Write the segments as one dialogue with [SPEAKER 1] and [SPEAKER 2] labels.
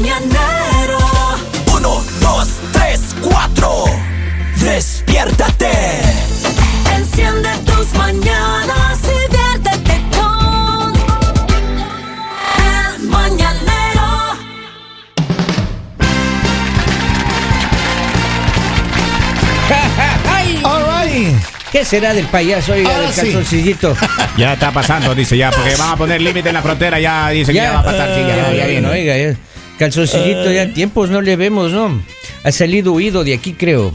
[SPEAKER 1] mañanero.
[SPEAKER 2] Uno, dos, tres, cuatro. Despiértate.
[SPEAKER 1] Enciende tus mañanas y viértete con el mañanero.
[SPEAKER 3] ¡Ay!
[SPEAKER 4] All right.
[SPEAKER 3] ¿Qué será del payaso, oiga,
[SPEAKER 4] Ahora
[SPEAKER 3] del
[SPEAKER 4] sí.
[SPEAKER 3] calzoncillito?
[SPEAKER 5] Ya está pasando, dice ya, porque van a poner límite en la frontera, ya dice que ya va a pasar, sí, ya,
[SPEAKER 3] ya,
[SPEAKER 5] ya
[SPEAKER 3] ya, no, oiga, ya. Calzoncillito, ya tiempos no le vemos, ¿no? Ha salido huido de aquí, creo.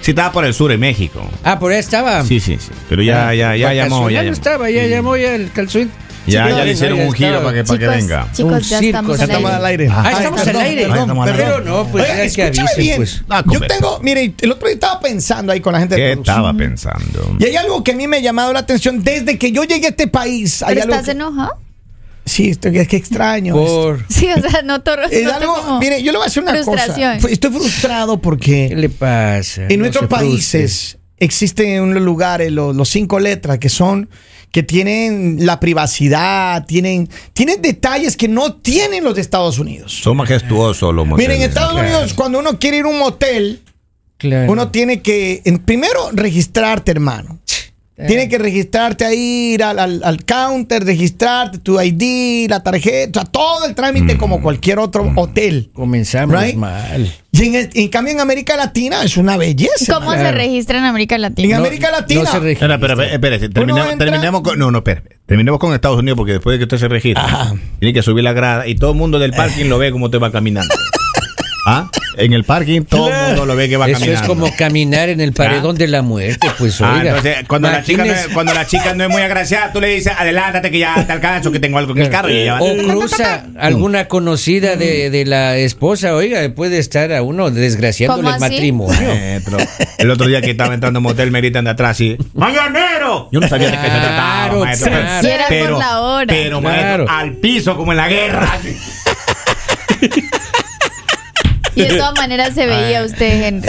[SPEAKER 5] Sí, estaba por el sur de México.
[SPEAKER 3] Ah, por ahí estaba.
[SPEAKER 5] Sí, sí, sí. Pero ya, ya, ya llamó, ya
[SPEAKER 3] Vacacional
[SPEAKER 5] llamó.
[SPEAKER 3] estaba, ya llamó ya el calzón.
[SPEAKER 5] Ya,
[SPEAKER 3] Sí,
[SPEAKER 5] ya
[SPEAKER 3] no,
[SPEAKER 5] le hicieron
[SPEAKER 3] ya
[SPEAKER 5] un giro para que, para que venga.
[SPEAKER 6] chicos,
[SPEAKER 3] Un
[SPEAKER 6] ya
[SPEAKER 3] circo,
[SPEAKER 6] estamos al
[SPEAKER 4] Estamos al
[SPEAKER 6] aire.
[SPEAKER 3] Ah,
[SPEAKER 4] Ay,
[SPEAKER 3] estamos
[SPEAKER 4] perdón,
[SPEAKER 3] al aire. Pero no, pues ya que
[SPEAKER 4] escúchame
[SPEAKER 3] avisen,
[SPEAKER 4] bien.
[SPEAKER 3] pues.
[SPEAKER 5] Ah,
[SPEAKER 4] Yo tengo, mire, el otro día estaba pensando ahí con la gente de
[SPEAKER 5] ¿Qué estaba pensando?
[SPEAKER 4] Y hay algo que a mí me ha llamado la atención desde que yo llegué a este país. Hay
[SPEAKER 6] ¿Pero
[SPEAKER 4] algo
[SPEAKER 6] estás
[SPEAKER 4] que-
[SPEAKER 6] enojado?
[SPEAKER 4] Sí, estoy, es que extraño. esto.
[SPEAKER 3] Por...
[SPEAKER 6] Sí, o sea, no todo.
[SPEAKER 4] Es algo, mire, yo le voy a decir una cosa. Estoy frustrado
[SPEAKER 3] ¿Qué
[SPEAKER 4] porque
[SPEAKER 3] le pasa?
[SPEAKER 4] en
[SPEAKER 3] No
[SPEAKER 4] nuestros países existen unos lugares, los, los cinco letras, que son que tienen la privacidad, tienen, tienen detalles que no tienen los de Estados Unidos.
[SPEAKER 5] Son majestuosos los moteles.
[SPEAKER 4] Miren, en Estados
[SPEAKER 3] claro.
[SPEAKER 4] Unidos, cuando uno quiere ir a un motel,
[SPEAKER 3] Claro.
[SPEAKER 4] uno tiene que, en- primero, registrarte, hermano. Tiene que registrarte ahí, ir al, al- al counter, registrarte, tu ID, la tarjeta, todo el trámite como cualquier otro hotel.
[SPEAKER 3] Comenzamos
[SPEAKER 4] Right?
[SPEAKER 3] mal.
[SPEAKER 4] Y en, en cambio en América Latina es una belleza.
[SPEAKER 6] ¿Cómo se registra en América
[SPEAKER 4] En
[SPEAKER 6] Latina?
[SPEAKER 4] América Latina.
[SPEAKER 3] No se registra.
[SPEAKER 5] Espérese, terminemos,
[SPEAKER 4] entra-
[SPEAKER 5] terminemos con. No, no, espera. Terminemos con Estados Unidos porque después de que usted se registre,
[SPEAKER 4] Ajá.
[SPEAKER 5] tiene que subir la grada y todo el mundo del parking lo ve como usted va caminando. ¿Ah? En el parking todo el mundo lo ve que va
[SPEAKER 3] Eso
[SPEAKER 5] caminando.
[SPEAKER 3] es como caminar en el paredón de la muerte, pues
[SPEAKER 5] Ah,
[SPEAKER 3] oiga.
[SPEAKER 5] entonces, cuando la, chica no es, cuando la chica no es muy agraciada, tú le dices, adelántate que ya te alcanzo, que tengo algo en el carro. Y ella va.
[SPEAKER 3] O cruza alguna conocida de, de la esposa, oiga, puede estar a uno desgraciándole
[SPEAKER 6] ¿Cómo
[SPEAKER 3] el matrimonio.
[SPEAKER 5] Maestro. El otro día que estaba entrando a un motel me gritan de atrás y ¡Mañanero! Yo no sabía de qué se trataba,
[SPEAKER 3] Claro,
[SPEAKER 5] maestro.
[SPEAKER 3] claro.
[SPEAKER 6] Si era por la hora.
[SPEAKER 5] Pero,
[SPEAKER 3] Claro.
[SPEAKER 5] maestro, al piso como en la guerra.
[SPEAKER 6] Y de todas maneras se veía usted, Henry.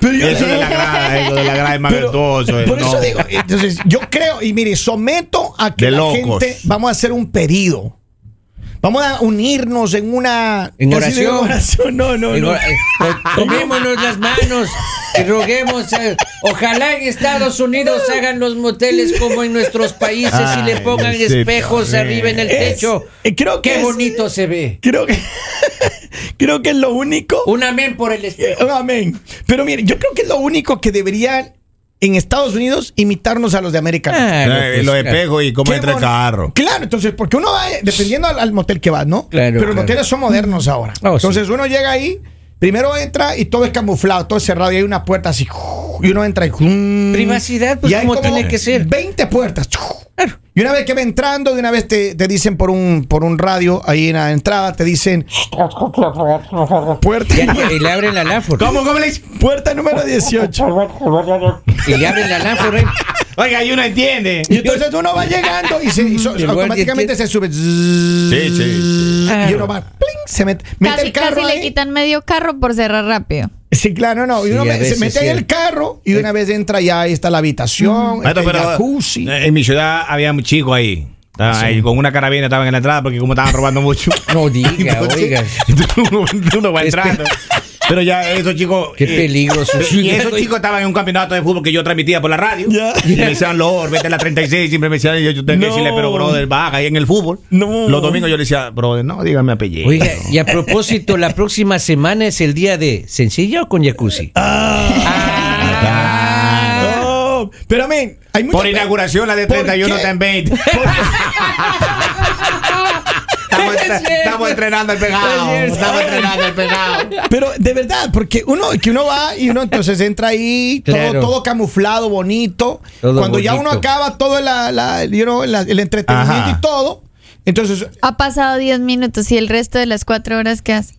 [SPEAKER 4] Pero yo-
[SPEAKER 5] Eso de la grada, eso de la grada es
[SPEAKER 4] Pero,
[SPEAKER 5] majestuoso. eh,
[SPEAKER 4] por eso
[SPEAKER 5] no.
[SPEAKER 4] digo, entonces yo creo, y mire, someto a que
[SPEAKER 5] De
[SPEAKER 4] la
[SPEAKER 5] locos.
[SPEAKER 4] gente, vamos a hacer un pedido. Vamos a unirnos en una
[SPEAKER 3] En oración.
[SPEAKER 4] oración. No, no, no.
[SPEAKER 3] eh, to- Tomémonos las manos y roguemos. eh, ojalá en Estados Unidos hagan los moteles como en nuestros países y le pongan espejos arriba en el
[SPEAKER 4] Es-
[SPEAKER 3] techo.
[SPEAKER 4] eh, creo que
[SPEAKER 3] Qué
[SPEAKER 4] es-
[SPEAKER 3] bonito se ve.
[SPEAKER 4] Creo que creo que es lo único.
[SPEAKER 3] Un amén por el espejo.
[SPEAKER 4] Amén. Pero mire, yo creo que es lo único que deberían en Estados Unidos imitarnos a los de América. Latina.
[SPEAKER 3] Claro,
[SPEAKER 5] Eh,
[SPEAKER 3] pues,
[SPEAKER 5] Los
[SPEAKER 3] claro.
[SPEAKER 5] espejos y cómo entra el carro.
[SPEAKER 4] Claro, entonces, porque uno va, eh, dependiendo al, al motel que va, ¿no?
[SPEAKER 3] Claro,
[SPEAKER 4] Pero los
[SPEAKER 3] claro.
[SPEAKER 4] moteles son modernos ahora.
[SPEAKER 3] Oh,
[SPEAKER 4] entonces uno llega ahí, primero entra y todo es camuflado, todo es cerrado y hay una puerta así, y uno entra y...
[SPEAKER 3] Privacidad, pues,
[SPEAKER 4] y hay
[SPEAKER 3] como tiene que ser.
[SPEAKER 4] 20 puertas. Y una vez que va entrando, de una vez te, te dicen por un, por un radio, ahí en la entrada, te dicen... Puerta,
[SPEAKER 3] y le abren la lámpara.
[SPEAKER 5] ¿Cómo, cómo le
[SPEAKER 4] puerta número 18.
[SPEAKER 3] Y le abren la lámpara.
[SPEAKER 5] Oiga, y uno entiende.
[SPEAKER 4] Y entonces uno va llegando y, se, y so- automáticamente se sube.
[SPEAKER 5] Sí, sí.
[SPEAKER 4] Y uno va, pling, se mete, mete
[SPEAKER 6] Casi,
[SPEAKER 4] el carro
[SPEAKER 6] casi le
[SPEAKER 4] ahí.
[SPEAKER 6] quitan medio carro por cerrar rápido.
[SPEAKER 4] Sí, claro, no. Y
[SPEAKER 3] Sí,
[SPEAKER 4] uno me- se mete
[SPEAKER 3] sí.
[SPEAKER 4] en el carro y una vez entra ya, ahí está la habitación,
[SPEAKER 5] Maestro,
[SPEAKER 4] el
[SPEAKER 5] pero
[SPEAKER 4] jacuzzi.
[SPEAKER 5] eh, en mi ciudad había un chico ahí. Estaban ahí con una carabina, estaban en la entrada porque como estaban robando mucho.
[SPEAKER 3] No diga,
[SPEAKER 5] Entonces,
[SPEAKER 3] oiga.
[SPEAKER 5] uno, uno va entrando. Pero ya esos chicos.
[SPEAKER 3] Qué
[SPEAKER 5] eh,
[SPEAKER 3] peligro,
[SPEAKER 5] Y esos chicos estaban en un campeonato de fútbol que yo transmitía por la radio. Y me decían, Lord, vete a la 36. Siempre me decían, yo, yo tengo que
[SPEAKER 4] No.
[SPEAKER 5] decirle, pero brother, baja ahí en el fútbol.
[SPEAKER 4] No.
[SPEAKER 5] Los domingos yo le decía, brother, no, dígame apellido.
[SPEAKER 3] Oiga, y a propósito, la próxima semana es el día de sencilla o con jacuzzi.
[SPEAKER 4] Ah, no. Pero, men, hay mucha
[SPEAKER 5] Por inauguración, la de
[SPEAKER 4] ¿Por
[SPEAKER 5] 31
[SPEAKER 4] qué?
[SPEAKER 5] está en 20. Estamos, entrenando el pegado. Estamos entrenando el pegado.
[SPEAKER 4] Pero de verdad, porque uno que uno va y uno entonces entra ahí,
[SPEAKER 3] Claro.
[SPEAKER 4] todo, todo camuflado, bonito.
[SPEAKER 3] Todo
[SPEAKER 4] Cuando ya uno acaba todo la, la- you know, la- el entretenimiento
[SPEAKER 5] Ajá.
[SPEAKER 4] y todo, entonces,
[SPEAKER 6] Ha pasado 10 minutos y el resto de las 4 horas que hace.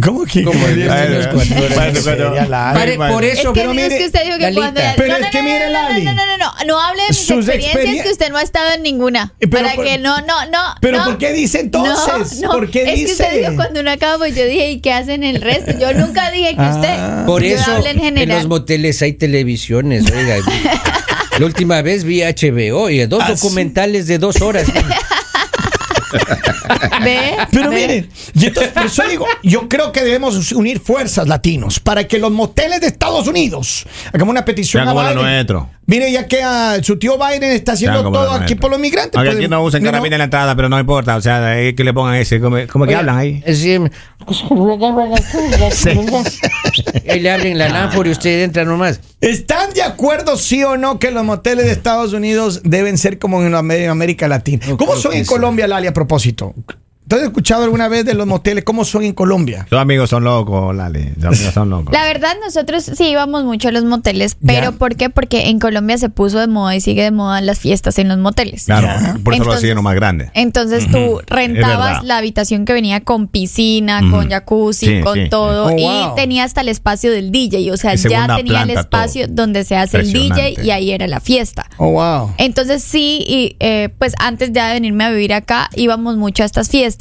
[SPEAKER 4] ¿Cómo que?
[SPEAKER 3] Como el resto de las cuatro horas.
[SPEAKER 5] Bueno, bueno.
[SPEAKER 4] Sería la-
[SPEAKER 3] Pare- por
[SPEAKER 6] Es
[SPEAKER 3] eso,
[SPEAKER 6] que,
[SPEAKER 4] pero
[SPEAKER 6] es
[SPEAKER 4] mire,
[SPEAKER 6] que usted dijo que cuando...
[SPEAKER 4] Pero
[SPEAKER 6] no,
[SPEAKER 4] es
[SPEAKER 6] no,
[SPEAKER 4] que
[SPEAKER 6] no,
[SPEAKER 4] mire,
[SPEAKER 6] no,
[SPEAKER 4] Lali.
[SPEAKER 6] no, no, no, no, no hable de mis
[SPEAKER 4] Sus
[SPEAKER 6] experiencias
[SPEAKER 4] experien-
[SPEAKER 6] que usted no ha estado en ninguna.
[SPEAKER 4] Eh,
[SPEAKER 6] para que no, no, no.
[SPEAKER 4] Pero. ¿por qué dice entonces?
[SPEAKER 6] No, no,
[SPEAKER 4] ¿Por qué
[SPEAKER 6] es que usted
[SPEAKER 4] dice?
[SPEAKER 6] dijo cuando uno acaba, pues yo dije, ¿y qué hacen el resto? Yo nunca dije que usted.
[SPEAKER 4] Ah.
[SPEAKER 3] por eso
[SPEAKER 6] en
[SPEAKER 3] los moteles hay televisiones, oiga. La última vez vi HBO y dos
[SPEAKER 4] Ah,
[SPEAKER 3] documentales de dos horas.
[SPEAKER 6] ¿Ve?
[SPEAKER 4] Pero
[SPEAKER 6] ¿Ve?
[SPEAKER 4] miren, y entonces por eso digo, yo creo que debemos unir fuerzas latinos para que los moteles de Estados Unidos hagamos una petición a Biden.
[SPEAKER 5] nuestros.
[SPEAKER 4] Mire, ya que ah, su tío Biden está haciendo todo aquí por los migrantes.
[SPEAKER 5] Aunque
[SPEAKER 4] pues,
[SPEAKER 5] aquí no usan carabina en la entrada, pero no importa. O sea, es que le pongan ese. ¿Cómo, cómo que
[SPEAKER 3] Oiga,
[SPEAKER 5] hablan ahí?
[SPEAKER 3] sí, y le abren la lámpara y usted entra nomás.
[SPEAKER 4] ¿Están de acuerdo, sí o no, que los moteles de Estados Unidos deben ser como en Am- en América Latina?
[SPEAKER 3] No
[SPEAKER 4] ¿Cómo son en. Colombia, Lali, a propósito? ¿Tú has escuchado alguna vez de los moteles? ¿Cómo son en Colombia?
[SPEAKER 5] Tus amigos son locos, Lali. Tus amigos son locos.
[SPEAKER 6] La verdad, nosotros sí íbamos mucho a los moteles, pero
[SPEAKER 4] Ya.
[SPEAKER 6] ¿por qué? Porque en Colombia se puso de moda y sigue de moda las fiestas en los moteles.
[SPEAKER 5] Claro,
[SPEAKER 4] Ya.
[SPEAKER 5] por eso lo
[SPEAKER 6] Entonces-
[SPEAKER 5] siguen los más grandes.
[SPEAKER 6] Entonces tú rentabas la habitación que venía con piscina, con jacuzzi,
[SPEAKER 5] Sí,
[SPEAKER 6] con
[SPEAKER 5] sí,
[SPEAKER 6] todo.
[SPEAKER 4] Oh,
[SPEAKER 6] y
[SPEAKER 4] wow.
[SPEAKER 6] tenía hasta el espacio del DJ, o sea,
[SPEAKER 5] Y
[SPEAKER 6] ya tenía el espacio
[SPEAKER 5] todo.
[SPEAKER 6] donde se hace el DJ y ahí era la fiesta.
[SPEAKER 4] Oh, wow.
[SPEAKER 6] Entonces sí, y, eh, pues antes ya de venirme a vivir acá íbamos mucho a estas fiestas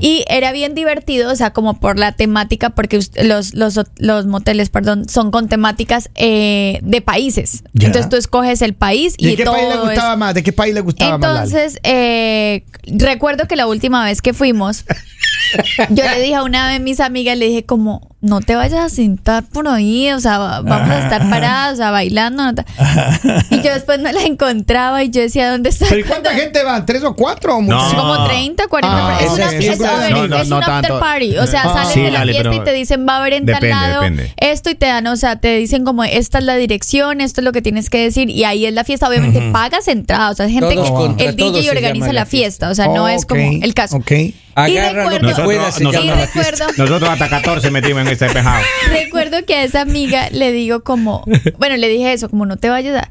[SPEAKER 6] y era bien divertido, o sea, como por la temática, porque los, los, los moteles, perdón, son con temáticas eh, de países. Entonces tú escoges el país
[SPEAKER 4] ¿Y de qué
[SPEAKER 6] todo
[SPEAKER 4] país le
[SPEAKER 6] es-
[SPEAKER 4] gustaba más? ¿De qué país le gustaba más, Lali?
[SPEAKER 6] entonces, eh, recuerdo que la última vez que fuimos, yo le dije a una de mis amigas, le dije como, no te vayas a sentar por ahí, o sea, va- vamos a estar paradas, o sea, bailando. no te-". Y yo después no la encontraba y yo decía, ¿dónde está?
[SPEAKER 4] ¿Pero y cuánta gente va? ¿Tres o cuatro? o
[SPEAKER 5] No.
[SPEAKER 6] Como 30, 40
[SPEAKER 4] Ah,
[SPEAKER 6] es, una,
[SPEAKER 3] es
[SPEAKER 6] es,
[SPEAKER 3] fiesta.
[SPEAKER 6] a ver,
[SPEAKER 5] No, no,
[SPEAKER 6] es
[SPEAKER 5] no
[SPEAKER 6] un after party. O sea,
[SPEAKER 4] Ah,
[SPEAKER 6] sales
[SPEAKER 5] sí,
[SPEAKER 6] de la fiesta y te dicen va a haber en tal lado
[SPEAKER 5] depende.
[SPEAKER 6] esto y te dan, o sea, te dicen como esta es la dirección, esto es lo que tienes que decir y ahí es la fiesta. Obviamente pagas entrada, o sea, gente
[SPEAKER 3] Todos
[SPEAKER 6] que el DJ organiza la fiesta, o sea, no es como el caso.
[SPEAKER 4] Ok.
[SPEAKER 3] Agarra lo que
[SPEAKER 6] recuerdo-
[SPEAKER 3] pueda, se
[SPEAKER 5] Nosotros-
[SPEAKER 6] recuerdo,
[SPEAKER 5] Nosotros hasta 14 metimos en este pejado.
[SPEAKER 6] recuerdo que a esa amiga le digo como, bueno, le dije eso, como no te vayas a...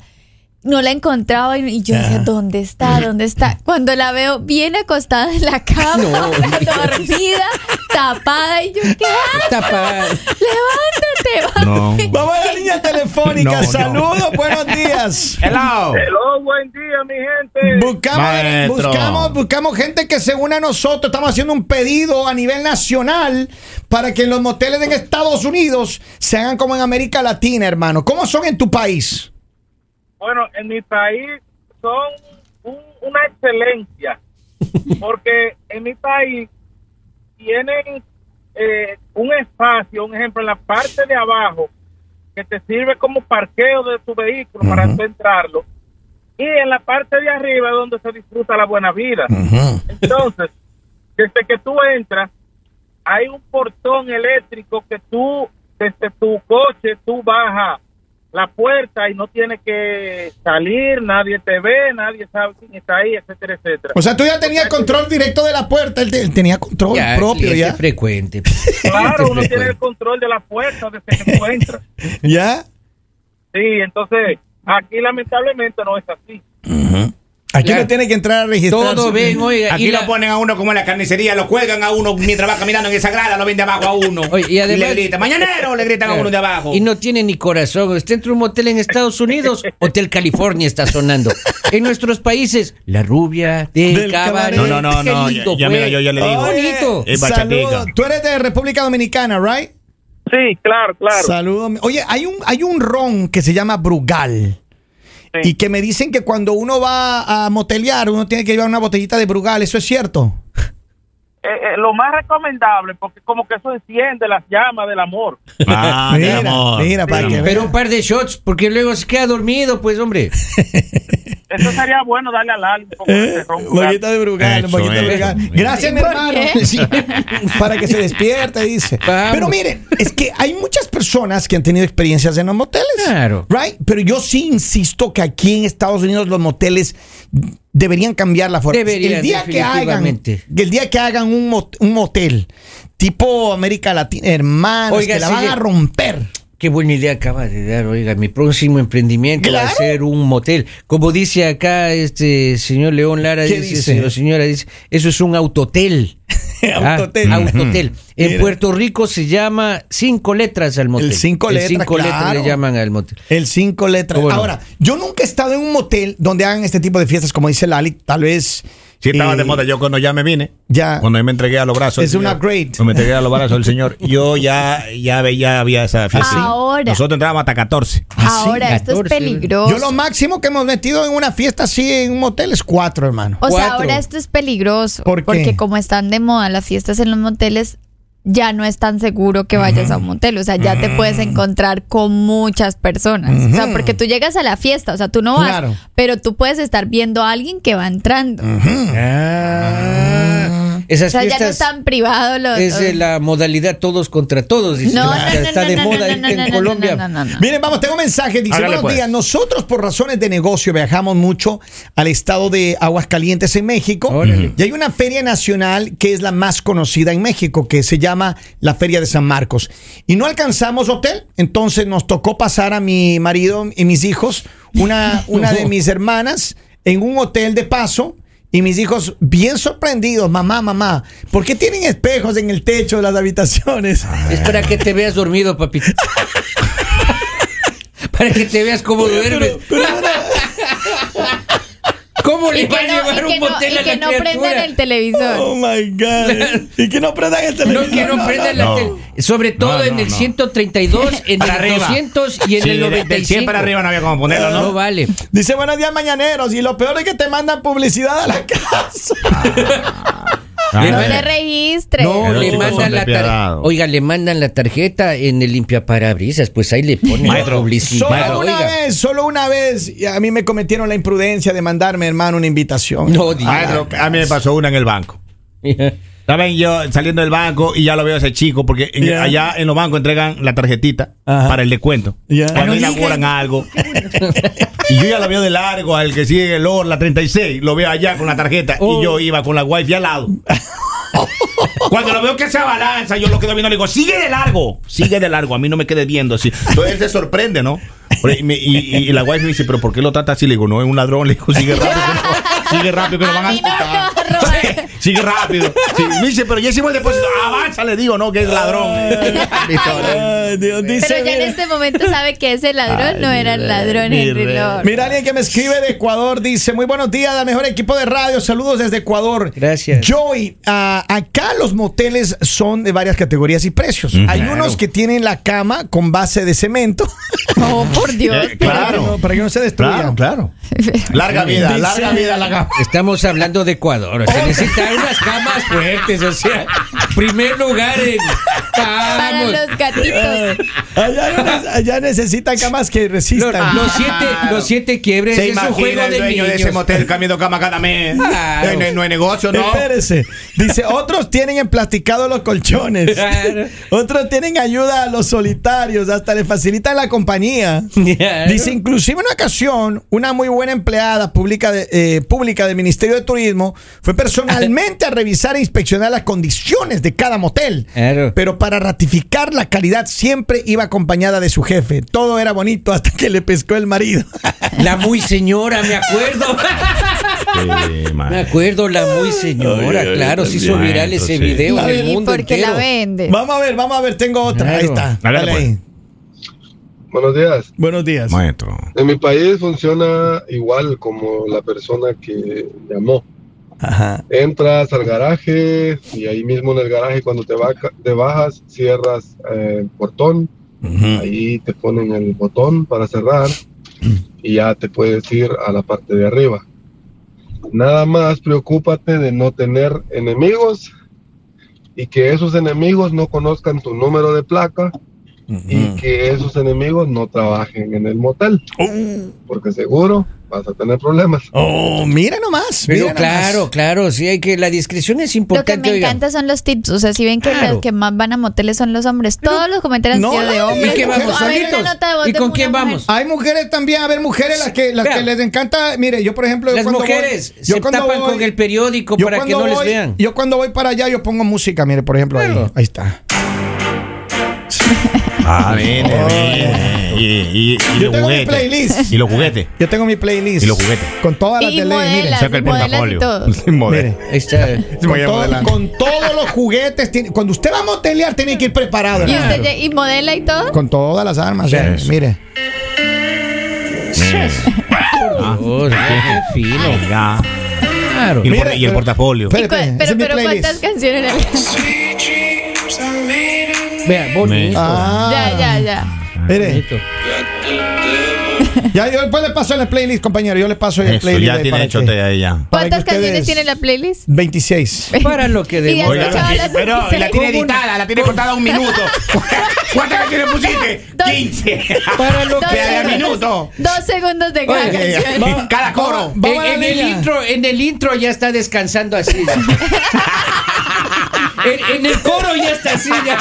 [SPEAKER 6] No la encontraba y y yo decía, ¿dónde está? ¿Dónde está? Cuando la veo bien acostada en la cama, dormida, tapada, y yo, ¿qué haces?
[SPEAKER 3] Tapa.
[SPEAKER 6] Levántate,
[SPEAKER 5] No.
[SPEAKER 4] Vamos a la línea telefónica.
[SPEAKER 5] No, no.
[SPEAKER 4] Saludos, buenos días.
[SPEAKER 5] Hello.
[SPEAKER 7] Hello, buen día, mi gente.
[SPEAKER 4] Buscamos, buscamos, buscamos gente que se una a nosotros. Estamos haciendo un pedido a nivel nacional para que los moteles en Estados Unidos se hagan como en América Latina, hermano. ¿Cómo son en tu país?
[SPEAKER 7] Bueno, en mi país son un- una excelencia, porque en mi país tienen eh, un espacio, un ejemplo, en la parte de abajo, que te sirve como parqueo de tu vehículo para tú entrarlo, y en la parte de arriba es donde se disfruta la buena vida. Entonces, desde que tú entras, hay un portón eléctrico que tú, desde tu coche, tú bajas la puerta y no tienes que salir, nadie te ve, nadie sabe quién está ahí, etcétera, etcétera.
[SPEAKER 4] O sea, tú ya tenías control directo de la puerta. Él, te- él tenía control
[SPEAKER 3] Ya,
[SPEAKER 4] propio, ya.
[SPEAKER 3] frecuente.
[SPEAKER 7] claro, uno tiene el control de la puerta desde que entras.
[SPEAKER 4] ¿Ya?
[SPEAKER 7] Sí, entonces, aquí lamentablemente no es así.
[SPEAKER 4] Aquí
[SPEAKER 3] Claro.
[SPEAKER 4] no tiene que entrar a registrar.
[SPEAKER 3] Todo ven, oiga.
[SPEAKER 5] Aquí
[SPEAKER 3] y
[SPEAKER 5] lo
[SPEAKER 3] la-
[SPEAKER 5] ponen a uno como en la carnicería, lo cuelgan a uno mientras va caminando en esa grada, lo ven de abajo a uno.
[SPEAKER 3] Oye, y además-
[SPEAKER 5] le gritan, mañanero, le gritan a uno de abajo.
[SPEAKER 3] Y no tiene ni corazón. Usted entra a un motel en Estados Unidos, Hotel California está sonando. En nuestros países, la rubia del,
[SPEAKER 4] Del
[SPEAKER 3] cabaret.
[SPEAKER 5] No, no, no, no,
[SPEAKER 3] lindo
[SPEAKER 5] ya- ya mira, yo ya le digo.
[SPEAKER 4] Oye,
[SPEAKER 3] Bonito.
[SPEAKER 4] Saludos. Tú eres de República Dominicana, ¿right?
[SPEAKER 7] Sí, claro, claro.
[SPEAKER 4] Saludos. Oye, hay un, hay un ron que se llama Brugal.
[SPEAKER 7] Sí.
[SPEAKER 4] Y que me dicen que cuando uno va a motelear, uno tiene que llevar una botellita de Brugal. ¿Eso es cierto?
[SPEAKER 7] Eh, eh, lo más recomendable, porque como que eso enciende las llamas del amor.
[SPEAKER 5] Ah,
[SPEAKER 4] mira,
[SPEAKER 5] amor.
[SPEAKER 4] mira, para
[SPEAKER 7] Sí.
[SPEAKER 4] que
[SPEAKER 3] Pero
[SPEAKER 4] vean.
[SPEAKER 3] un par de shots, porque luego se queda dormido, pues, hombre.
[SPEAKER 7] Eso sería bueno darle al un poco de
[SPEAKER 4] Brugal, poquito de. Brugal. Gracias, mi
[SPEAKER 6] ¿Por
[SPEAKER 4] hermano. Sí, para que se despierte, dice.
[SPEAKER 3] Vamos.
[SPEAKER 4] Pero miren, es que hay muchas personas que han tenido experiencias en los moteles.
[SPEAKER 3] Claro.
[SPEAKER 4] Right? Pero yo sí insisto que aquí en Estados Unidos los moteles deberían cambiar la forma.
[SPEAKER 3] Deberían,
[SPEAKER 4] el día que hagan, el día que hagan un, mot- un motel tipo América Latina, hermanos,
[SPEAKER 3] Oiga,
[SPEAKER 4] que la van a romper.
[SPEAKER 3] Qué buena idea acaba de dar, oiga, mi próximo emprendimiento va a ser un motel. Como dice acá este señor León Lara,
[SPEAKER 4] ¿Qué
[SPEAKER 3] dice,
[SPEAKER 4] dice?
[SPEAKER 3] señor- señora, dice, eso es un autotel. Ah,
[SPEAKER 4] Autotel.
[SPEAKER 3] autotel. En
[SPEAKER 4] Mira.
[SPEAKER 3] Puerto Rico se llama cinco letras al motel.
[SPEAKER 4] El cinco letras,
[SPEAKER 3] cinco letras le llaman al motel.
[SPEAKER 4] El cinco letras. Ahora, yo nunca he estado en un motel donde hagan este tipo de fiestas, como dice Lali. Tal vez
[SPEAKER 5] Sí, estaba
[SPEAKER 4] Y-
[SPEAKER 5] de moda. Yo cuando ya me vine,
[SPEAKER 4] Ya.
[SPEAKER 5] cuando yo me entregué a los brazos.
[SPEAKER 4] Es un upgrade.
[SPEAKER 5] Cuando me entregué a los brazos del Señor, yo ya, ya veía, había esa fiesta.
[SPEAKER 6] Ahora.
[SPEAKER 5] Nosotros entrábamos hasta 14.
[SPEAKER 4] Ah, sí,
[SPEAKER 6] Ahora, esto es
[SPEAKER 3] 14.
[SPEAKER 6] peligroso.
[SPEAKER 4] Yo lo máximo que hemos metido en una fiesta así en un motel es cuatro, hermano.
[SPEAKER 6] O sea, ahora esto es peligroso.
[SPEAKER 4] ¿Por qué?
[SPEAKER 6] Porque como están de moda las fiestas en los moteles, ya no es tan seguro que vayas a un motel. O sea, ya te puedes encontrar con muchas personas. O sea, porque tú llegas a la fiesta, o sea, tú no vas,
[SPEAKER 4] Claro.
[SPEAKER 6] pero tú puedes estar viendo a alguien que va entrando.
[SPEAKER 3] Ah, esas
[SPEAKER 6] O sea, ya no
[SPEAKER 3] fiestas
[SPEAKER 6] están privados los.
[SPEAKER 3] es de la modalidad todos contra todos. dice.
[SPEAKER 6] No, no, no, no,
[SPEAKER 3] está de
[SPEAKER 6] no,
[SPEAKER 3] moda
[SPEAKER 6] no,
[SPEAKER 3] ahí
[SPEAKER 6] no,
[SPEAKER 3] en
[SPEAKER 6] no, no,
[SPEAKER 3] Colombia.
[SPEAKER 6] no, no, no, no.
[SPEAKER 4] Miren, vamos, tengo un mensaje. Dice,
[SPEAKER 5] Hágale,
[SPEAKER 4] buenos
[SPEAKER 5] pues.
[SPEAKER 4] días. Nosotros por razones de negocio viajamos mucho al estado de Aguascalientes en México.
[SPEAKER 3] Órale.
[SPEAKER 4] Y hay una feria nacional que es la más conocida en México, que se llama la Feria de San Marcos. Y no alcanzamos hotel, entonces nos tocó pasar a mi marido y mis hijos, una, una de mis hermanas, en un hotel de paso. Y mis hijos bien sorprendidos, mamá, mamá, ¿por qué tienen espejos en el techo de las habitaciones?
[SPEAKER 3] Es para que te veas dormido, papito. para que te veas cómo duermes. ¿Cómo le va a
[SPEAKER 6] no,
[SPEAKER 3] llevar un
[SPEAKER 6] que no,
[SPEAKER 3] motel
[SPEAKER 6] y
[SPEAKER 3] a
[SPEAKER 6] que
[SPEAKER 3] la
[SPEAKER 6] no prendan el televisor.
[SPEAKER 4] Oh my God. y que no prendan el
[SPEAKER 3] No,
[SPEAKER 4] televisor.
[SPEAKER 3] que no prendan la
[SPEAKER 5] no.
[SPEAKER 3] tele. Sobre todo
[SPEAKER 5] No,
[SPEAKER 3] en
[SPEAKER 5] no,
[SPEAKER 3] el
[SPEAKER 5] no.
[SPEAKER 3] 132, en
[SPEAKER 5] Para
[SPEAKER 3] el
[SPEAKER 5] arriba.
[SPEAKER 3] 200 y en
[SPEAKER 5] Sí,
[SPEAKER 3] el
[SPEAKER 5] de-
[SPEAKER 3] 95.
[SPEAKER 5] Del 100 para arriba no había como ponerlo,
[SPEAKER 3] No
[SPEAKER 5] ¿no?
[SPEAKER 3] vale.
[SPEAKER 4] Dice buenos días mañaneros y lo peor es que te mandan publicidad a la casa.
[SPEAKER 5] Ah,
[SPEAKER 3] Le
[SPEAKER 6] No te registres.
[SPEAKER 3] No, le mandan la tarjeta. Oiga, le mandan la tarjeta en el limpiaparabrisas, pues ahí le ponen
[SPEAKER 5] Maestro,
[SPEAKER 3] publicidad.
[SPEAKER 4] Solo una
[SPEAKER 3] Oiga.
[SPEAKER 4] vez, solo una vez. A mí me cometieron la imprudencia de mandarme, hermano, una invitación.
[SPEAKER 3] No.
[SPEAKER 5] Maestro, a mí me pasó una en el banco. ¿Saben? Yo saliendo del banco y ya lo veo a ese chico, porque en- allá en los bancos entregan la tarjetita
[SPEAKER 4] Ajá.
[SPEAKER 5] para el descuento.
[SPEAKER 4] Ya.
[SPEAKER 5] Cuando inauguran algo. y yo ya lo veo de largo al que sigue el OR, la 36, lo veo allá con la tarjeta
[SPEAKER 3] Oh.
[SPEAKER 5] y yo iba con la wifi al lado. Cuando lo veo que se abalanza, yo lo quedo viendo, le digo, sigue de largo, sigue de largo, a mí no me quedes viendo así. Entonces él se sorprende, ¿no? Y, me- y- y- y la wifi me dice, pero ¿por qué lo trata así? Le digo, no, es un ladrón, le digo, sigue rápido, sigue rápido que nos van a
[SPEAKER 6] A mí no me
[SPEAKER 5] asustar.
[SPEAKER 6] va a robar.
[SPEAKER 5] Sigue rápido. Sí, me dice, pero ya hicimos el depósito. Avanza, le digo, no, que es ladrón.
[SPEAKER 4] Ay, Dios, dice,
[SPEAKER 6] Pero ya en este momento sabe que ese ladrón no era el ladrón
[SPEAKER 5] mi
[SPEAKER 6] Henry. Lord.
[SPEAKER 4] Mira alguien que me escribe de Ecuador, dice, muy buenos días, la mejor equipo de radio, saludos desde Ecuador.
[SPEAKER 3] Gracias.
[SPEAKER 4] Joey, ah, acá los moteles son de varias categorías y precios. Hay
[SPEAKER 5] claro.
[SPEAKER 4] unos que tienen la cama con base de cemento.
[SPEAKER 6] Oh, por Dios.
[SPEAKER 5] Eh,
[SPEAKER 4] Para que
[SPEAKER 5] claro.
[SPEAKER 4] no- para que no se destruyan.
[SPEAKER 5] claro. Larga vida,
[SPEAKER 4] Dice-
[SPEAKER 5] larga vida la cama.
[SPEAKER 3] Estamos hablando de Ecuador. O sea, necesitan unas camas fuertes. O sea, primer lugar en.
[SPEAKER 6] Para
[SPEAKER 3] Vamos.
[SPEAKER 6] los gatitos.
[SPEAKER 4] Allá, no- allá necesitan camas que resistan.
[SPEAKER 3] los siete, los siete quiebres
[SPEAKER 5] Se
[SPEAKER 3] es un juego
[SPEAKER 5] imagina el
[SPEAKER 3] de
[SPEAKER 5] dueño de ese motel cambiando cama cada mes.
[SPEAKER 3] Claro.
[SPEAKER 5] No, hay- no hay negocio, ¿no?
[SPEAKER 4] Espérese. Dice, otros tienen emplasticado los colchones.
[SPEAKER 3] Claro.
[SPEAKER 4] Otros tienen ayuda a los solitarios, hasta le facilitan la compañía.
[SPEAKER 3] Claro.
[SPEAKER 4] Dice, inclusive en una ocasión, una muy buena empleada pública, de, eh, pública del Ministerio de Turismo fue personalmente a revisar e inspeccionar las condiciones de cada motel.
[SPEAKER 3] Claro.
[SPEAKER 4] Pero para ratificar la calidad siempre iba acompañada de su jefe. Todo era bonito hasta que le pescó el marido.
[SPEAKER 3] La muy señora, me acuerdo.
[SPEAKER 5] Sí.
[SPEAKER 3] Me acuerdo, la muy señora,
[SPEAKER 5] Ay,
[SPEAKER 3] claro, se hizo viral ese
[SPEAKER 5] sí.
[SPEAKER 3] video en el
[SPEAKER 6] ¿Y
[SPEAKER 3] mundo entero.
[SPEAKER 6] la vende?
[SPEAKER 4] vamos a ver, vamos a ver, tengo otra. Ahí
[SPEAKER 3] Claro.
[SPEAKER 4] está.
[SPEAKER 5] Hágale,
[SPEAKER 4] Dale
[SPEAKER 5] pues.
[SPEAKER 8] Buenos días.
[SPEAKER 4] Buenos días.
[SPEAKER 5] Maestro.
[SPEAKER 8] En mi país funciona igual como la persona que llamó.
[SPEAKER 4] Ajá.
[SPEAKER 8] Entras al garaje y ahí mismo en el garaje cuando te, baja- te bajas cierras eh, el portón. Ahí te ponen el botón para cerrar y ya te puedes ir a la parte de arriba. Nada más preocúpate de no tener enemigos y que esos enemigos no conozcan tu número de placa y que esos enemigos no trabajen en el motel. Porque seguro vas a tener problemas.
[SPEAKER 4] Oh, mira nomás.
[SPEAKER 3] Pero
[SPEAKER 4] mira
[SPEAKER 3] claro,
[SPEAKER 4] nomás.
[SPEAKER 3] claro, sí, hay que la discreción es
[SPEAKER 6] Lo que
[SPEAKER 3] importante.
[SPEAKER 6] me
[SPEAKER 3] oiga.
[SPEAKER 6] encanta son los tips. O sea, si ven que
[SPEAKER 3] Claro.
[SPEAKER 6] los que más van a moteles son los hombres, todos los comentarios han
[SPEAKER 4] no,
[SPEAKER 6] sido de hombres.
[SPEAKER 3] ¿Y qué vamos,
[SPEAKER 6] A ver, una
[SPEAKER 3] solitos?
[SPEAKER 6] nota de voz
[SPEAKER 3] ¿Y con quién
[SPEAKER 6] mujer.
[SPEAKER 3] vamos?
[SPEAKER 4] Hay mujeres también, a ver, mujeres las que, las que les encanta. Mire, yo por ejemplo. yo
[SPEAKER 3] Las
[SPEAKER 4] cuando
[SPEAKER 3] mujeres
[SPEAKER 4] voy- yo
[SPEAKER 3] se
[SPEAKER 4] cuando
[SPEAKER 3] tapan
[SPEAKER 4] voy-
[SPEAKER 3] con el periódico para que no les vean.
[SPEAKER 4] Yo cuando voy para allá, yo pongo música, mire, por ejemplo, ahí.
[SPEAKER 3] Claro.
[SPEAKER 4] Ahí está.
[SPEAKER 5] Ah, mire, mire. Y, y, y
[SPEAKER 4] Yo
[SPEAKER 5] los
[SPEAKER 4] tengo mi
[SPEAKER 5] juguetes.
[SPEAKER 4] playlist.
[SPEAKER 5] Y los juguetes.
[SPEAKER 4] Yo tengo mi playlist.
[SPEAKER 5] Y los juguetes.
[SPEAKER 4] Con todas las
[SPEAKER 6] Y
[SPEAKER 4] de ley, mire.
[SPEAKER 6] modelas.
[SPEAKER 5] Saca el
[SPEAKER 6] modelas y
[SPEAKER 5] portafolio.
[SPEAKER 6] todo.
[SPEAKER 5] Sí, modelo.
[SPEAKER 4] Mire. Con, todo- con todos los juguetes. tiene- cuando usted va a motelear, tiene que ir preparado.
[SPEAKER 6] ¿Y, usted, y modela y todo?
[SPEAKER 4] Con todas las armas. eh,
[SPEAKER 5] Eso.
[SPEAKER 4] Mire.
[SPEAKER 3] Oh, qué fino.
[SPEAKER 5] Ya.
[SPEAKER 3] Claro.
[SPEAKER 5] Y el,
[SPEAKER 4] Mira,
[SPEAKER 5] por- y el
[SPEAKER 4] pero-
[SPEAKER 5] portafolio.
[SPEAKER 6] ¿Y cu-
[SPEAKER 4] Espérate, esa
[SPEAKER 6] pero,
[SPEAKER 4] mi
[SPEAKER 6] pero
[SPEAKER 4] playlist.
[SPEAKER 6] ¿cuántas canciones?
[SPEAKER 3] Vea, bonito.
[SPEAKER 4] Ah,
[SPEAKER 6] Ya, ya, ya.
[SPEAKER 4] Mire, ya yo después le paso en el playlist, compañero. Yo le paso en el
[SPEAKER 5] Eso,
[SPEAKER 4] playlist.
[SPEAKER 5] ya
[SPEAKER 4] ahí
[SPEAKER 5] tiene
[SPEAKER 4] para
[SPEAKER 5] hecho
[SPEAKER 4] que-
[SPEAKER 5] ahí ya.
[SPEAKER 4] Para que
[SPEAKER 6] ¿Cuántas canciones tiene la playlist?
[SPEAKER 4] 26.
[SPEAKER 3] Para lo que
[SPEAKER 6] Y
[SPEAKER 3] de
[SPEAKER 6] ya
[SPEAKER 5] Oiga,
[SPEAKER 6] escuchaba las
[SPEAKER 5] pero la tiene editada, la tiene cortada un minuto. ¿Cuántas canciones pusiste?
[SPEAKER 6] Dos.
[SPEAKER 5] 15.
[SPEAKER 3] Para lo
[SPEAKER 6] Dos
[SPEAKER 3] que
[SPEAKER 5] de
[SPEAKER 6] segundos.
[SPEAKER 5] minuto.
[SPEAKER 6] Dos segundos de cada
[SPEAKER 3] Oye,
[SPEAKER 6] canción.
[SPEAKER 5] Cada coro.
[SPEAKER 4] Vamos a la
[SPEAKER 3] en, en el intro, en el intro ya está descansando así. En, en el coro ya está así. ya.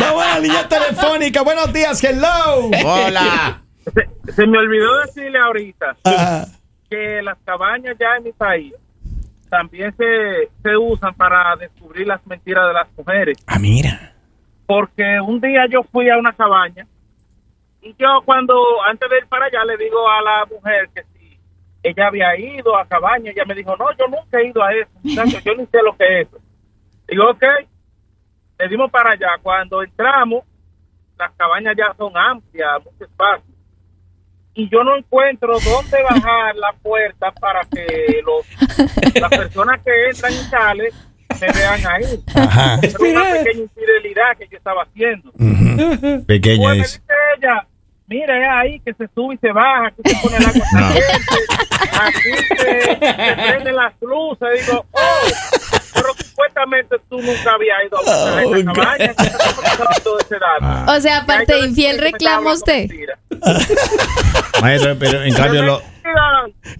[SPEAKER 4] Vamos a la línea telefónica. Buenos días, hello.
[SPEAKER 5] Hola.
[SPEAKER 7] Se, se me olvidó decirle ahorita
[SPEAKER 4] Ah,
[SPEAKER 7] que las cabañas ya en mi país también se, se usan para descubrir las mentiras de las mujeres.
[SPEAKER 4] ah, mira.
[SPEAKER 7] Porque un día yo fui a una cabaña y yo cuando, antes de ir para allá, le digo a la mujer que si ella había ido a cabaña, ella me dijo, no, yo nunca he ido a eso, muchacho, yo ni sé lo que es eso. Digo, ok, le dimos para allá. Cuando entramos, las cabañas ya son amplias, mucho espacio. Y yo no encuentro dónde bajar la puerta para que los, las personas que entran y salen me vean ahí.
[SPEAKER 4] Ajá.
[SPEAKER 7] Una pequeña infidelidad que yo estaba haciendo.
[SPEAKER 5] Pequeña
[SPEAKER 7] Pues me dice ella, mira, es ahí que se sube y se baja, que se pone el agua caliente, aquí se, se prenden las luces. Digo, oh, supuestamente tú nunca habías ido a
[SPEAKER 4] Oh,
[SPEAKER 7] esa cabaña. ¿qué estamos hablando de ese dato?
[SPEAKER 6] O sea, aparte de infiel, reclama usted.
[SPEAKER 5] Maestro, pero en cambio lo.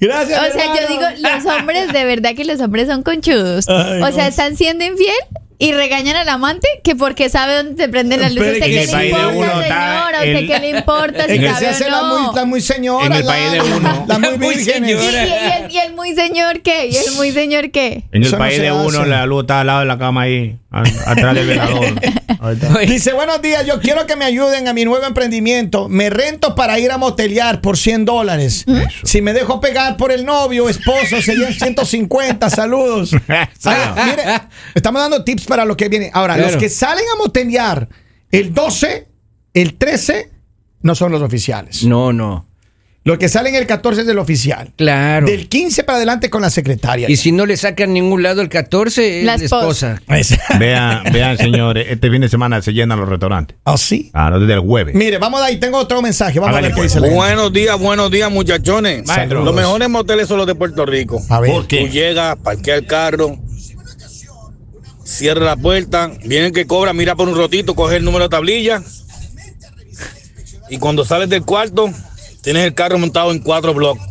[SPEAKER 4] Gracias.
[SPEAKER 6] O sea, yo digo, los hombres, de verdad que los hombres son conchudos.
[SPEAKER 4] Ay,
[SPEAKER 6] o sea, están siendo infiel y regañan al amante que porque sabe dónde se prenden las luces.
[SPEAKER 4] Pero
[SPEAKER 6] ¿A
[SPEAKER 4] que
[SPEAKER 6] usted
[SPEAKER 4] en
[SPEAKER 6] qué
[SPEAKER 4] el
[SPEAKER 6] le
[SPEAKER 4] país de
[SPEAKER 6] importa,
[SPEAKER 5] uno está
[SPEAKER 6] señora? ¿A usted
[SPEAKER 5] el-
[SPEAKER 6] qué le importa si sabe
[SPEAKER 4] hace
[SPEAKER 6] o
[SPEAKER 4] la
[SPEAKER 6] no?
[SPEAKER 4] muy, la muy señora.
[SPEAKER 5] En el
[SPEAKER 4] la-
[SPEAKER 5] país de uno.
[SPEAKER 4] La muy
[SPEAKER 3] La muy
[SPEAKER 4] virgen.
[SPEAKER 6] ¿Y, y-
[SPEAKER 3] señora.
[SPEAKER 6] y el, y el muy señor qué? ¿Y el muy señor qué?
[SPEAKER 5] En el
[SPEAKER 4] Eso no
[SPEAKER 5] país
[SPEAKER 4] se
[SPEAKER 5] de uno, la luz está al lado de la cama ahí, atrás del velador. Está.
[SPEAKER 4] Dice, buenos días, yo quiero que me ayuden a mi nuevo emprendimiento. Me rento para ir a motelear por 100 dólares. Si me dejo pegar por el novio, esposo, serían 150. Saludos. Mire, estamos dando tips para lo que viene. Ahora,
[SPEAKER 3] Claro.
[SPEAKER 4] los que salen a motelear el 12, el 13, no son los oficiales.
[SPEAKER 3] No, no.
[SPEAKER 4] Los que salen el 14 es del oficial.
[SPEAKER 3] Claro.
[SPEAKER 4] Del 15 para adelante con la secretaria.
[SPEAKER 3] Y si no le sacan ningún lado el 14, es
[SPEAKER 6] La esposa.
[SPEAKER 3] esposa.
[SPEAKER 5] Vean, vean, señores, este fin de semana se llenan los restaurantes.
[SPEAKER 4] ¿Ah, sí?
[SPEAKER 5] Ah, no, desde el jueves.
[SPEAKER 4] Mire, vamos de ahí. Tengo otro mensaje. Vamos a ver qué
[SPEAKER 5] pues.
[SPEAKER 4] dice la gente.
[SPEAKER 9] Buenos días, buenos días, muchachones.
[SPEAKER 5] Maestro.
[SPEAKER 9] Los mejores moteles son los de Puerto Rico.
[SPEAKER 4] A ver.
[SPEAKER 5] ¿Por
[SPEAKER 9] Tú
[SPEAKER 5] qué?
[SPEAKER 9] llegas, parquea el carro, cierra la puerta, viene el que cobra, mira por un rotito, coge el número de tablilla. Y cuando sales del cuarto, tienes el carro montado en cuatro bloques.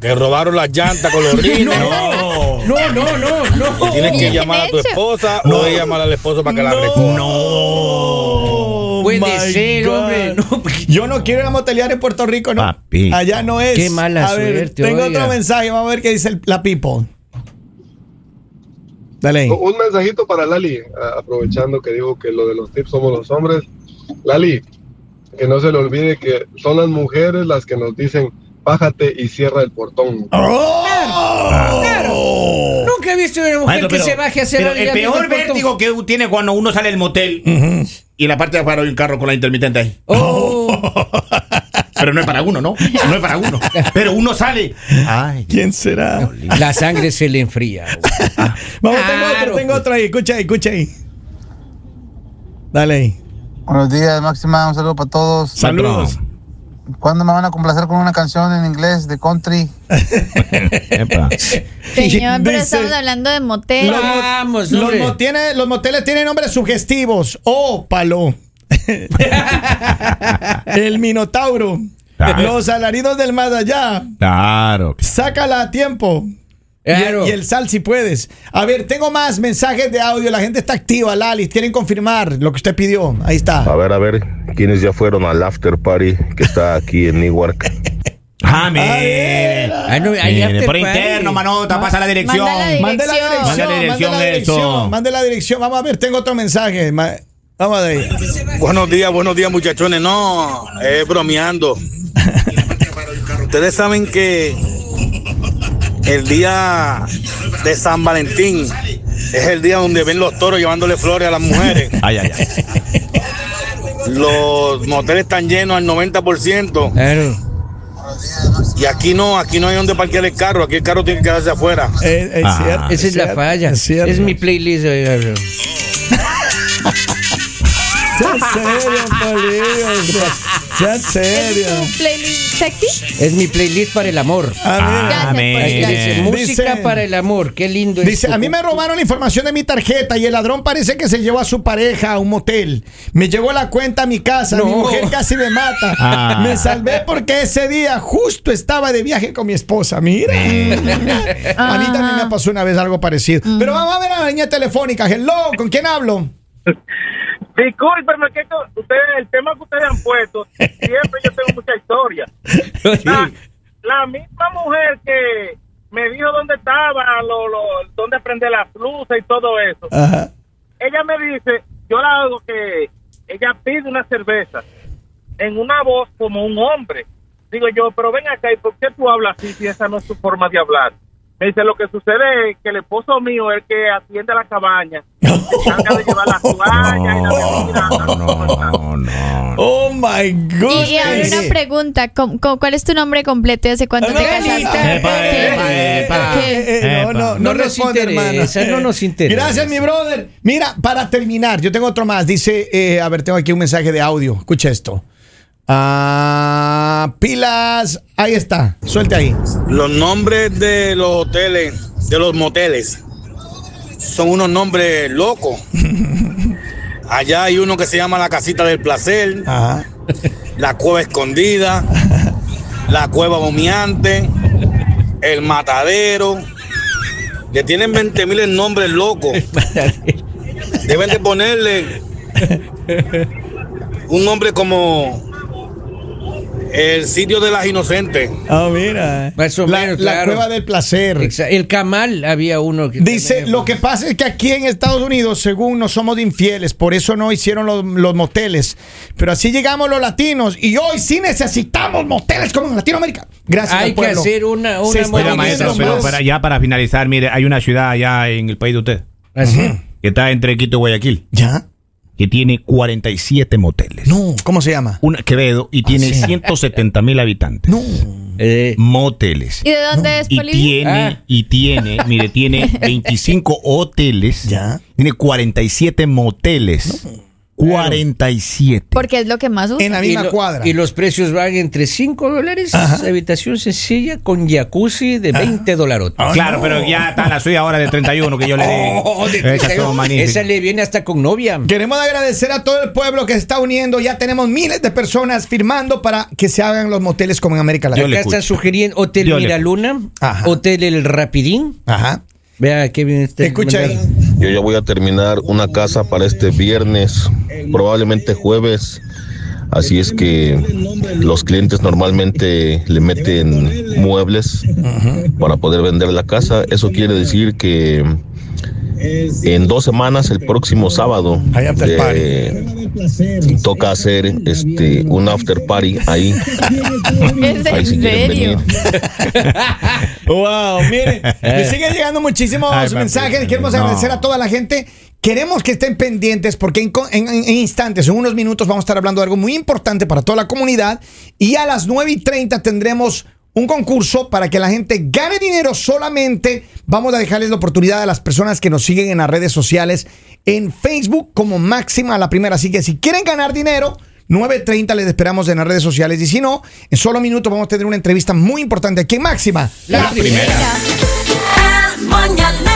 [SPEAKER 9] Te robaron las llantas con los rines.
[SPEAKER 5] No.
[SPEAKER 3] No, no, no, no.
[SPEAKER 9] Tienes que llamar a tu esposa o ella llamar al esposo para que la recoja.
[SPEAKER 4] No.
[SPEAKER 3] Puede ser,
[SPEAKER 4] God.
[SPEAKER 3] hombre. No, porque-
[SPEAKER 4] Yo no quiero ir a motelear en Puerto Rico, no.
[SPEAKER 5] Papi.
[SPEAKER 4] Allá no es.
[SPEAKER 3] Qué mala
[SPEAKER 4] a ver,
[SPEAKER 3] suerte,
[SPEAKER 4] Tengo
[SPEAKER 3] oiga.
[SPEAKER 4] otro mensaje. Vamos a ver qué dice el- la people. Dale. ahí.
[SPEAKER 8] Un mensajito para Lali, a- aprovechando que dijo que lo de los tips somos los hombres. Lali, que no se le olvide que son las mujeres las que nos dicen, bájate y cierra el portón.
[SPEAKER 4] ¡Oh!
[SPEAKER 3] Nunca he visto una mujer
[SPEAKER 5] Maestro,
[SPEAKER 3] que
[SPEAKER 5] pero-
[SPEAKER 3] se baje a la-
[SPEAKER 5] el peor
[SPEAKER 3] el
[SPEAKER 5] vértigo que tiene cuando uno sale del motel y en la parte de afuera hay un carro con la intermitente ahí.
[SPEAKER 3] Oh,
[SPEAKER 5] Pero no es para uno, ¿no? No es para uno. Pero uno sale. Ay.
[SPEAKER 4] ¿Quién será?
[SPEAKER 3] la sangre se le enfría.
[SPEAKER 4] Vamos, tengo
[SPEAKER 3] Claro.
[SPEAKER 4] otro, tengo otro ahí. Escucha ahí, escucha ahí. Dale ahí.
[SPEAKER 10] Buenos días, Máxima. Un saludo para todos.
[SPEAKER 4] Saludos.
[SPEAKER 10] ¿Cuándo me van a complacer con una canción en inglés de country?
[SPEAKER 5] Epa.
[SPEAKER 6] Señor, pero
[SPEAKER 4] Dice-
[SPEAKER 6] estamos hablando de motel.
[SPEAKER 4] Los, mo-
[SPEAKER 3] Vamos,
[SPEAKER 4] los, mo- tiene- los moteles tienen nombres sugestivos. Oh, palo. el Minotauro.
[SPEAKER 5] Claro.
[SPEAKER 4] Los alaridos del más allá.
[SPEAKER 5] Claro.
[SPEAKER 4] Sácala a tiempo. Y el-
[SPEAKER 3] Claro.
[SPEAKER 4] Y, el sal si puedes. A ver, tengo más mensajes de audio. La gente está activa, Lali. Quieren confirmar lo que usted pidió. Ahí
[SPEAKER 11] A
[SPEAKER 4] está.
[SPEAKER 11] ver, a ver, ¿quiénes ya fueron al after party que está aquí en Newark?
[SPEAKER 5] Ah, mire.
[SPEAKER 3] Ah,
[SPEAKER 5] por
[SPEAKER 3] party.
[SPEAKER 5] interno, manota, pasa la dirección.
[SPEAKER 6] La
[SPEAKER 4] Mande la
[SPEAKER 6] dirección.
[SPEAKER 5] Mande la
[SPEAKER 4] Mande
[SPEAKER 5] dirección
[SPEAKER 4] la
[SPEAKER 5] de
[SPEAKER 4] dirección.
[SPEAKER 5] eso.
[SPEAKER 4] Mande la dirección. Vamos a ver, tengo otro mensaje. Vamos a ver.
[SPEAKER 9] Buenos días, buenos días, muchachones. No, es bromeando. Ustedes saben que el día de San Valentín es el día donde ven los toros llevándole flores a las mujeres.
[SPEAKER 5] Ay, ay, ay.
[SPEAKER 9] Los moteles están llenos al 90%.
[SPEAKER 3] Claro.
[SPEAKER 9] Y aquí no, aquí no hay donde parquear el carro, aquí el carro tiene que quedarse afuera.
[SPEAKER 4] Es, es
[SPEAKER 5] Ah,
[SPEAKER 4] cierto.
[SPEAKER 3] Esa es la
[SPEAKER 4] cierto,
[SPEAKER 3] falla.
[SPEAKER 4] Es, cierto.
[SPEAKER 3] Es mi playlist.
[SPEAKER 4] Sea serio, Polillo. Sea
[SPEAKER 6] ¿Es
[SPEAKER 4] serio.
[SPEAKER 6] tu playlist sexy?
[SPEAKER 3] Es mi playlist para el amor.
[SPEAKER 4] Ah.
[SPEAKER 6] Gracias por
[SPEAKER 5] Amén.
[SPEAKER 3] Música
[SPEAKER 4] Dice-
[SPEAKER 3] para el amor. Qué lindo es
[SPEAKER 4] Dice,
[SPEAKER 3] tu-
[SPEAKER 4] a mí me robaron la información de mi tarjeta y el ladrón parece que se llevó a su pareja a un motel. Me llegó la cuenta a mi casa, mi mujer casi me mata.
[SPEAKER 5] Ah.
[SPEAKER 4] Me salvé porque ese día justo estaba de viaje con mi esposa. Mira. a mí también me pasó una vez algo parecido. Pero vamos a ver a la línea telefónica. Hello, ¿con quién hablo?
[SPEAKER 7] Discúlpeme, que ustedes, el tema que ustedes han puesto, siempre yo tengo mucha historia. La, la misma mujer que me dijo dónde estaba, lo, lo, dónde prender las luces y todo eso.
[SPEAKER 4] Ajá.
[SPEAKER 7] Ella me dice, yo la hago que ella pide una cerveza en una voz como un hombre. Digo yo, pero ven acá, ¿y por qué tú hablas así si esa no es tu forma de hablar? Me dice, lo que sucede es que el esposo mío es el que atiende la cabaña, se encarga de llevar las toallas y la bebida.
[SPEAKER 5] No, no.
[SPEAKER 4] Oh my goodness.
[SPEAKER 6] Y, y ahora una pregunta, ¿cómo- cómo- ¿cuál es tu nombre completo y hace cuánto te casaste?
[SPEAKER 3] Epa,
[SPEAKER 6] ¿Qué?
[SPEAKER 5] epa, epa.
[SPEAKER 6] ¿Qué?
[SPEAKER 4] Eh, eh, no, no, no,
[SPEAKER 3] No
[SPEAKER 4] responde, hermano.
[SPEAKER 3] no nos interesa.
[SPEAKER 4] Gracias, mi brother. Mira, para terminar, yo tengo otro más. Dice, eh, a ver, tengo aquí un mensaje de audio. Escucha esto. Ah, pilas, ahí está. Suelte ahí.
[SPEAKER 9] Los nombres de los hoteles, de los moteles, son unos nombres locos. Allá hay uno que se llama la casita del placer,
[SPEAKER 4] Ajá.
[SPEAKER 9] la cueva escondida, la cueva bomeante, el matadero. Le tienen 20 mil nombres locos. Deben de ponerle un nombre como el sitio de las inocentes.
[SPEAKER 4] Ah, mira.
[SPEAKER 3] Más o
[SPEAKER 4] la,
[SPEAKER 3] menos,
[SPEAKER 4] la
[SPEAKER 3] claro.
[SPEAKER 4] cueva del placer.
[SPEAKER 3] El Camal había uno que
[SPEAKER 4] Dice, lo que pasa es que aquí en Estados Unidos, según no somos infieles, por eso no hicieron los, los moteles. Pero así llegamos los latinos y hoy sí necesitamos moteles como en Latinoamérica. Gracias
[SPEAKER 3] Hay
[SPEAKER 4] al
[SPEAKER 3] que hacer una, una
[SPEAKER 5] maestro, pero para ya para finalizar, mire, hay una ciudad allá en el país de usted
[SPEAKER 3] Así.
[SPEAKER 5] que está entre Quito y Guayaquil
[SPEAKER 4] ¿Ya?
[SPEAKER 5] Que tiene 47 moteles.
[SPEAKER 4] No, ¿cómo se llama?
[SPEAKER 5] Una Quevedo y tiene
[SPEAKER 4] sí.
[SPEAKER 5] 170 mil habitantes.
[SPEAKER 4] No.
[SPEAKER 3] Eh,
[SPEAKER 5] Moteles.
[SPEAKER 6] ¿Y de dónde es
[SPEAKER 5] Y tiene,
[SPEAKER 3] Ah.
[SPEAKER 5] y tiene, mire, tiene 25 hoteles.
[SPEAKER 4] Ya.
[SPEAKER 5] Tiene 47 moteles. 47.
[SPEAKER 6] Porque es lo que más usa.
[SPEAKER 4] En la
[SPEAKER 3] y,
[SPEAKER 4] misma
[SPEAKER 3] lo-
[SPEAKER 4] cuadra.
[SPEAKER 3] y los precios van entre 5 dólares, habitación sencilla con jacuzzi de 20 dólares.
[SPEAKER 5] claro, pero ya está la suya ahora de 31 que yo le di.
[SPEAKER 3] Oh, de
[SPEAKER 5] Esas
[SPEAKER 3] 31.
[SPEAKER 5] son magníficas.
[SPEAKER 3] Esa le viene hasta con novia.
[SPEAKER 4] Queremos agradecer a todo el pueblo que se está uniendo. Ya tenemos miles de personas firmando para que se hagan los moteles como en América Latina.
[SPEAKER 3] Acá están sugiriendo Hotel Miraluna,
[SPEAKER 4] Ajá.
[SPEAKER 3] Hotel El Rapidín.
[SPEAKER 4] Ajá.
[SPEAKER 3] Vea qué bien está.
[SPEAKER 4] Escucha ahí.
[SPEAKER 11] Yo ya voy a terminar una casa para este viernes, probablemente jueves. Así es que los clientes normalmente le meten muebles para poder vender la casa. Eso quiere decir que en dos semanas, el próximo sábado,
[SPEAKER 4] Hay after
[SPEAKER 11] eh, toca hacer este un after party ahí.
[SPEAKER 6] ¿Es
[SPEAKER 11] Ahí si
[SPEAKER 6] en
[SPEAKER 11] quieren
[SPEAKER 6] serio?
[SPEAKER 11] venir.
[SPEAKER 4] Wow, miren, me siguen llegando muchísimos
[SPEAKER 5] Ay, papi,
[SPEAKER 4] mensajes. Queremos
[SPEAKER 5] no.
[SPEAKER 4] agradecer a toda la gente. Queremos que estén pendientes porque en, co- en- en instantes, en unos minutos, vamos a estar hablando de algo muy importante para toda la comunidad. Y a las 9 y 30 tendremos un concurso para que la gente gane dinero solamente. Vamos a dejarles la oportunidad a las personas que nos siguen en las redes sociales, en Facebook como máxima la primera. Así que si quieren ganar dinero, 9.30 les esperamos en las redes sociales. Y si no, en solo minutos vamos a tener una entrevista muy importante aquí en máxima.
[SPEAKER 3] La primera.
[SPEAKER 6] Venga.